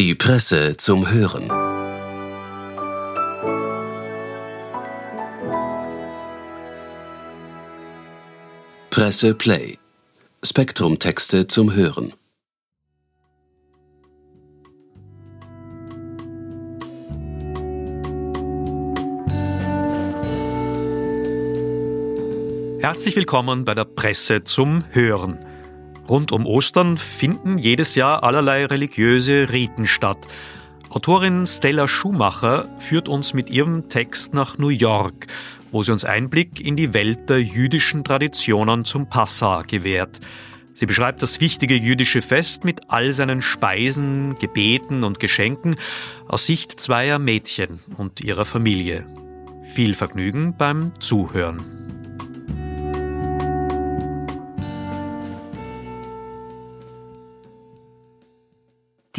Die Presse zum Hören. Presse Play. Spektrum-Texte zum Hören. Herzlich willkommen bei der Presse zum Hören. Rund um Ostern finden jedes Jahr allerlei religiöse Riten statt. Autorin Stella Schumacher führt uns mit ihrem Text nach New York, wo sie uns Einblick in die Welt der jüdischen Traditionen zum Passa gewährt. Sie beschreibt das wichtige jüdische Fest mit all seinen Speisen, Gebeten und Geschenken aus Sicht zweier Mädchen und ihrer Familie. Viel Vergnügen beim Zuhören.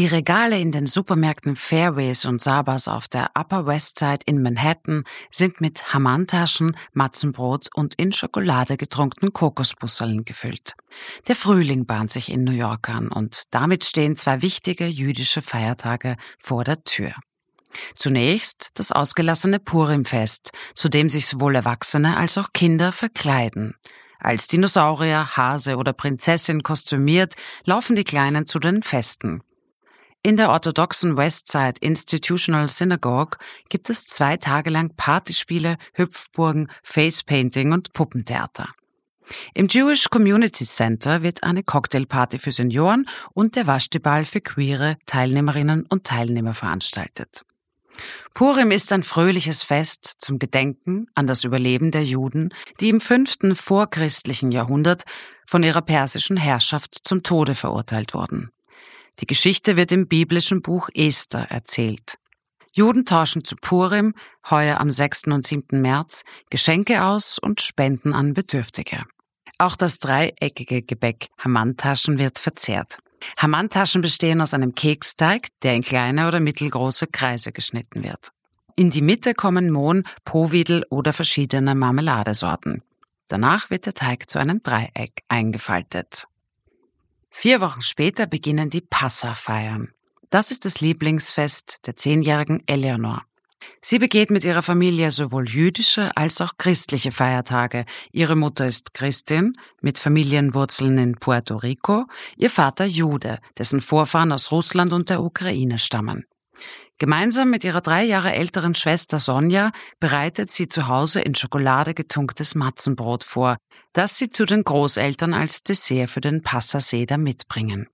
Die Regale in den Supermärkten Fairways und Sabas auf der Upper West Side in Manhattan sind mit Hamantaschen, Matzenbrot und in Schokolade getrunkenen Kokosbusseln gefüllt. Der Frühling bahnt sich in New York an und damit stehen zwei wichtige jüdische Feiertage vor der Tür. Zunächst das ausgelassene Purimfest, zu dem sich sowohl Erwachsene als auch Kinder verkleiden. Als Dinosaurier, Hase oder Prinzessin kostümiert, laufen die Kleinen zu den Festen. In der orthodoxen Westside Institutional Synagogue gibt es zwei Tage lang Partyspiele, Hüpfburgen, Facepainting und Puppentheater. Im Jewish Community Center wird eine Cocktailparty für Senioren und der Waschdeball für queere Teilnehmerinnen und Teilnehmer veranstaltet. Purim ist ein fröhliches Fest zum Gedenken an das Überleben der Juden, die im fünften vorchristlichen Jahrhundert von ihrer persischen Herrschaft zum Tode verurteilt wurden. Die Geschichte wird im biblischen Buch Esther erzählt. Juden tauschen zu Purim, heuer am 6. und 7. März, Geschenke aus und spenden an Bedürftige. Auch das dreieckige Gebäck Hamantaschen wird verzehrt. Hamantaschen bestehen aus einem Keksteig, der in kleine oder mittelgroße Kreise geschnitten wird. In die Mitte kommen Mohn, Powidel oder verschiedene Marmeladesorten. Danach wird der Teig zu einem Dreieck eingefaltet. Vier Wochen später beginnen die Passa-Feiern. Das ist das Lieblingsfest der zehnjährigen Eleanor. Sie begeht mit ihrer Familie sowohl jüdische als auch christliche Feiertage. Ihre Mutter ist Christin mit Familienwurzeln in Puerto Rico, ihr Vater Jude, dessen Vorfahren aus Russland und der Ukraine stammen. Gemeinsam mit ihrer drei Jahre älteren Schwester Sonja bereitet sie zu Hause in Schokolade getunktes Matzenbrot vor, das sie zu den Großeltern als Dessert für den Passaseder mitbringen.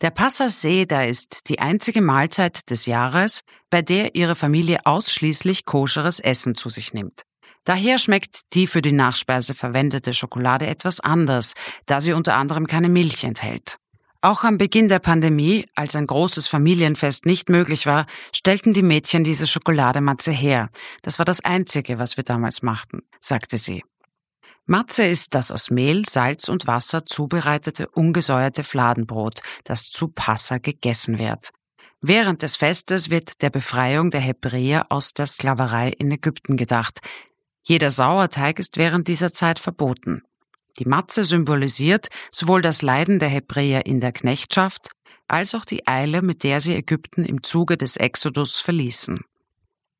Der Passaseder ist die einzige Mahlzeit des Jahres, bei der ihre Familie ausschließlich koscheres Essen zu sich nimmt. Daher schmeckt die für die Nachspeise verwendete Schokolade etwas anders, da sie unter anderem keine Milch enthält. Auch am Beginn der Pandemie, als ein großes Familienfest nicht möglich war, stellten die Mädchen diese Schokoladematze her. Das war das Einzige, was wir damals machten, sagte sie. Matze ist das aus Mehl, Salz und Wasser zubereitete ungesäuerte Fladenbrot, das zu Passa gegessen wird. Während des Festes wird der Befreiung der Hebräer aus der Sklaverei in Ägypten gedacht. Jeder Sauerteig ist während dieser Zeit verboten. Die Matze symbolisiert sowohl das Leiden der Hebräer in der Knechtschaft als auch die Eile, mit der sie Ägypten im Zuge des Exodus verließen.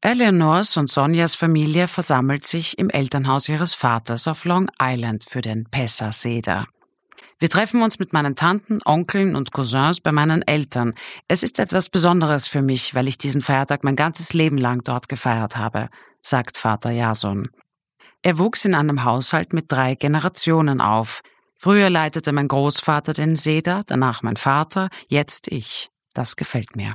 Eleanors und Sonjas Familie versammelt sich im Elternhaus ihres Vaters auf Long Island für den Pessa Seder. Wir treffen uns mit meinen Tanten, Onkeln und Cousins bei meinen Eltern. Es ist etwas Besonderes für mich, weil ich diesen Feiertag mein ganzes Leben lang dort gefeiert habe, sagt Vater Jason. Er wuchs in einem Haushalt mit drei Generationen auf. Früher leitete mein Großvater den Seder, danach mein Vater, jetzt ich. Das gefällt mir.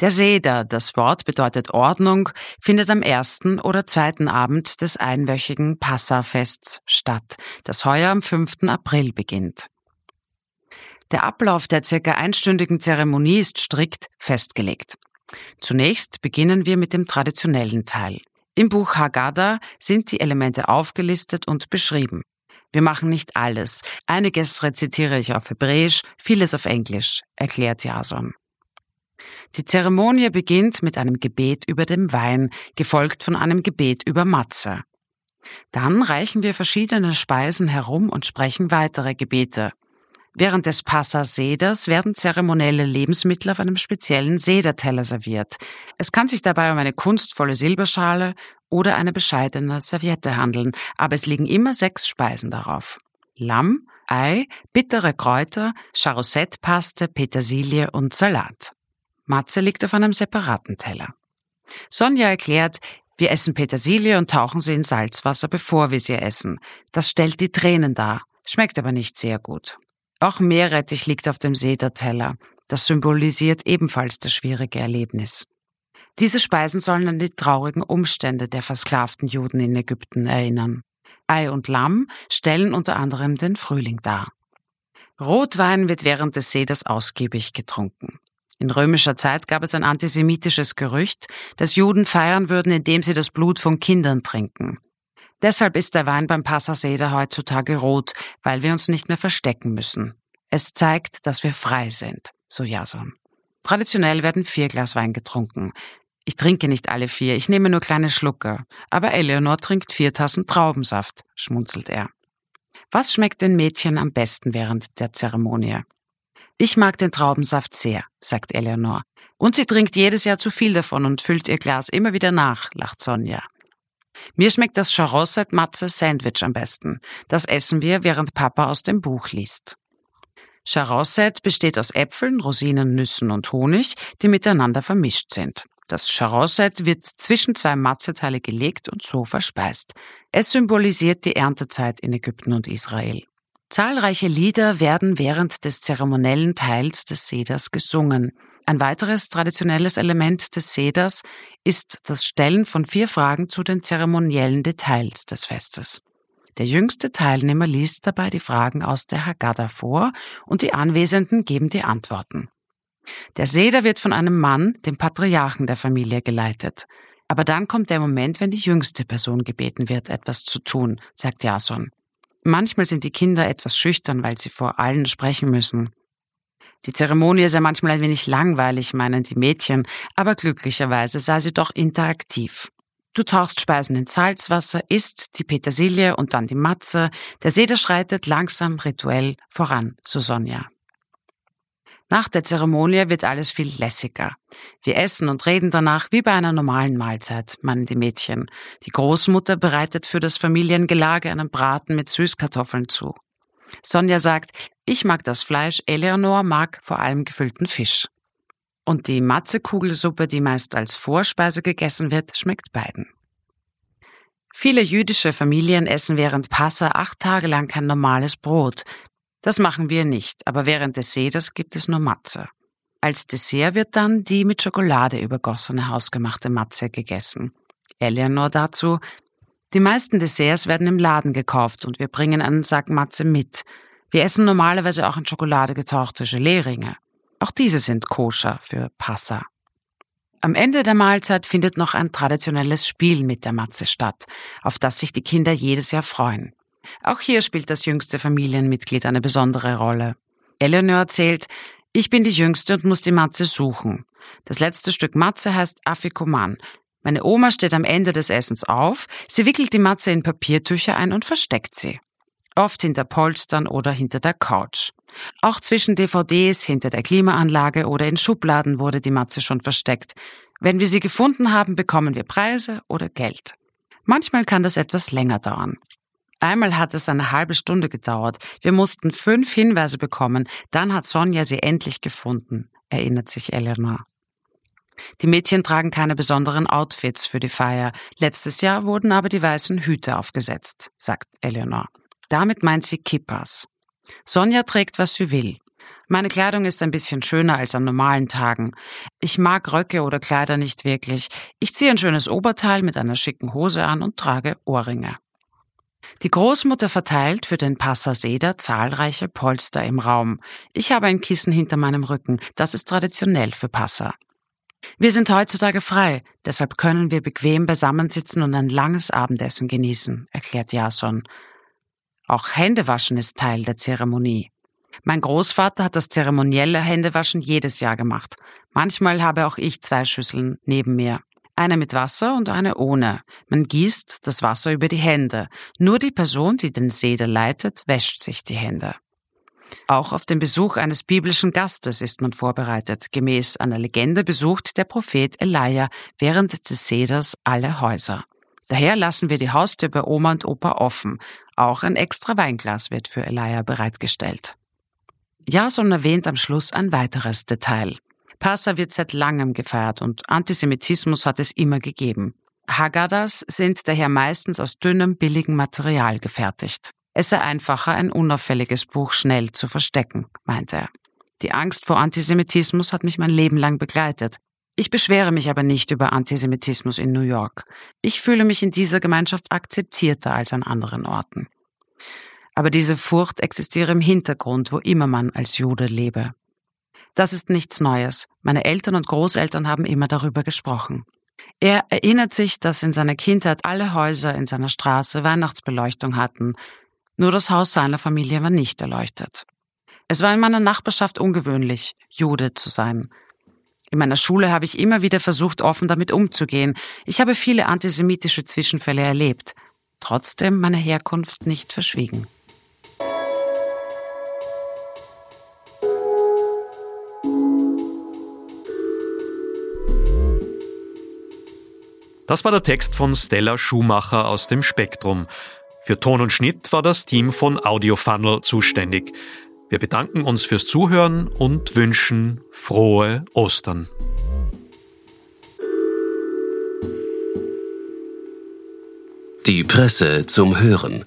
Der Seder, das Wort bedeutet Ordnung, findet am ersten oder zweiten Abend des einwöchigen Passafests statt, das heuer am 5. April beginnt. Der Ablauf der circa einstündigen Zeremonie ist strikt festgelegt. Zunächst beginnen wir mit dem traditionellen Teil. Im Buch Haggadah sind die Elemente aufgelistet und beschrieben. Wir machen nicht alles. Einiges rezitiere ich auf Hebräisch, vieles auf Englisch, erklärt Jason. Die Zeremonie beginnt mit einem Gebet über dem Wein, gefolgt von einem Gebet über Matze. Dann reichen wir verschiedene Speisen herum und sprechen weitere Gebete. Während des Passa Seders werden zeremonielle Lebensmittel auf einem speziellen Sederteller serviert. Es kann sich dabei um eine kunstvolle Silberschale oder eine bescheidene Serviette handeln, aber es liegen immer sechs Speisen darauf. Lamm, Ei, bittere Kräuter, Charousette-Paste, Petersilie und Salat. Matze liegt auf einem separaten Teller. Sonja erklärt, wir essen Petersilie und tauchen sie in Salzwasser, bevor wir sie essen. Das stellt die Tränen dar, schmeckt aber nicht sehr gut. Auch Meerrettich liegt auf dem Sederteller. Das symbolisiert ebenfalls das schwierige Erlebnis. Diese Speisen sollen an die traurigen Umstände der versklavten Juden in Ägypten erinnern. Ei und Lamm stellen unter anderem den Frühling dar. Rotwein wird während des Seders ausgiebig getrunken. In römischer Zeit gab es ein antisemitisches Gerücht, dass Juden feiern würden, indem sie das Blut von Kindern trinken. Deshalb ist der Wein beim Passaseder heutzutage rot, weil wir uns nicht mehr verstecken müssen. Es zeigt, dass wir frei sind, so Jason. Traditionell werden vier Glas Wein getrunken. Ich trinke nicht alle vier, ich nehme nur kleine Schlucke. Aber Eleonor trinkt vier Tassen Traubensaft, schmunzelt er. Was schmeckt den Mädchen am besten während der Zeremonie? Ich mag den Traubensaft sehr, sagt Eleonor. Und sie trinkt jedes Jahr zu viel davon und füllt ihr Glas immer wieder nach, lacht Sonja. Mir schmeckt das Charosset Matze Sandwich am besten. Das essen wir, während Papa aus dem Buch liest. Charosset besteht aus Äpfeln, Rosinen, Nüssen und Honig, die miteinander vermischt sind. Das Charosset wird zwischen zwei Matzeteile gelegt und so verspeist. Es symbolisiert die Erntezeit in Ägypten und Israel. Zahlreiche Lieder werden während des zeremoniellen Teils des Seders gesungen. Ein weiteres traditionelles Element des Seders ist das Stellen von vier Fragen zu den zeremoniellen Details des Festes. Der jüngste Teilnehmer liest dabei die Fragen aus der Haggadah vor und die Anwesenden geben die Antworten. Der Seder wird von einem Mann, dem Patriarchen der Familie, geleitet. Aber dann kommt der Moment, wenn die jüngste Person gebeten wird, etwas zu tun, sagt Jason. Manchmal sind die Kinder etwas schüchtern, weil sie vor allen sprechen müssen. Die Zeremonie sei manchmal ein wenig langweilig, meinen die Mädchen, aber glücklicherweise sei sie doch interaktiv. Du tauchst Speisen ins Salzwasser, isst die Petersilie und dann die Matze. Der Seder schreitet langsam rituell voran, so Sonja. Nach der Zeremonie wird alles viel lässiger. Wir essen und reden danach wie bei einer normalen Mahlzeit, meinen die Mädchen. Die Großmutter bereitet für das Familiengelage einen Braten mit Süßkartoffeln zu. Sonja sagt, ich mag das Fleisch, Eleanor mag vor allem gefüllten Fisch. Und die Matzekugelsuppe, die meist als Vorspeise gegessen wird, schmeckt beiden. Viele jüdische Familien essen während Passa acht Tage lang kein normales Brot. Das machen wir nicht, aber während des Seders gibt es nur Matze. Als Dessert wird dann die mit Schokolade übergossene hausgemachte Matze gegessen. Eleanor dazu, die meisten Desserts werden im Laden gekauft und wir bringen einen Sack Matze mit. Wir essen normalerweise auch in Schokolade getauchte Gelee-Ringe. Auch diese sind koscher für Passa. Am Ende der Mahlzeit findet noch ein traditionelles Spiel mit der Matze statt, auf das sich die Kinder jedes Jahr freuen. Auch hier spielt das jüngste Familienmitglied eine besondere Rolle. Eleanor erzählt, ich bin die Jüngste und muss die Matze suchen. Das letzte Stück Matze heißt Afikoman, meine Oma steht am Ende des Essens auf, sie wickelt die Matze in Papiertücher ein und versteckt sie. Oft hinter Polstern oder hinter der Couch. Auch zwischen DVDs, hinter der Klimaanlage oder in Schubladen wurde die Matze schon versteckt. Wenn wir sie gefunden haben, bekommen wir Preise oder Geld. Manchmal kann das etwas länger dauern. Einmal hat es eine halbe Stunde gedauert. Wir mussten fünf Hinweise bekommen. Dann hat Sonja sie endlich gefunden, erinnert sich Eleanor. Die Mädchen tragen keine besonderen Outfits für die Feier. Letztes Jahr wurden aber die weißen Hüte aufgesetzt, sagt Eleanor. Damit meint sie Kippas. Sonja trägt, was sie will. Meine Kleidung ist ein bisschen schöner als an normalen Tagen. Ich mag Röcke oder Kleider nicht wirklich. Ich ziehe ein schönes Oberteil mit einer schicken Hose an und trage Ohrringe. Die Großmutter verteilt für den Passaseder zahlreiche Polster im Raum. Ich habe ein Kissen hinter meinem Rücken. Das ist traditionell für Passa. Wir sind heutzutage frei, deshalb können wir bequem beisammensitzen und ein langes Abendessen genießen, erklärt Jason. Auch Händewaschen ist Teil der Zeremonie. Mein Großvater hat das zeremonielle Händewaschen jedes Jahr gemacht. Manchmal habe auch ich zwei Schüsseln neben mir. Eine mit Wasser und eine ohne. Man gießt das Wasser über die Hände. Nur die Person, die den Seder leitet, wäscht sich die Hände. Auch auf den Besuch eines biblischen Gastes ist man vorbereitet. Gemäß einer Legende besucht der Prophet Elia während des Seders alle Häuser. Daher lassen wir die Haustür bei Oma und Opa offen. Auch ein extra Weinglas wird für Elia bereitgestellt. Jason erwähnt am Schluss ein weiteres Detail. Passa wird seit langem gefeiert und Antisemitismus hat es immer gegeben. Haggadahs sind daher meistens aus dünnem, billigem Material gefertigt. Es sei einfacher, ein unauffälliges Buch schnell zu verstecken, meinte er. Die Angst vor Antisemitismus hat mich mein Leben lang begleitet. Ich beschwere mich aber nicht über Antisemitismus in New York. Ich fühle mich in dieser Gemeinschaft akzeptierter als an anderen Orten. Aber diese Furcht existiere im Hintergrund, wo immer man als Jude lebe. Das ist nichts Neues. Meine Eltern und Großeltern haben immer darüber gesprochen. Er erinnert sich, dass in seiner Kindheit alle Häuser in seiner Straße Weihnachtsbeleuchtung hatten, nur das Haus seiner Familie war nicht erleuchtet. Es war in meiner Nachbarschaft ungewöhnlich, Jude zu sein. In meiner Schule habe ich immer wieder versucht, offen damit umzugehen. Ich habe viele antisemitische Zwischenfälle erlebt, trotzdem meine Herkunft nicht verschwiegen. Das war der Text von Stella Schumacher aus dem Spektrum. Für Ton und Schnitt war das Team von Audiofunnel zuständig. Wir bedanken uns fürs Zuhören und wünschen frohe Ostern. Die Presse zum Hören.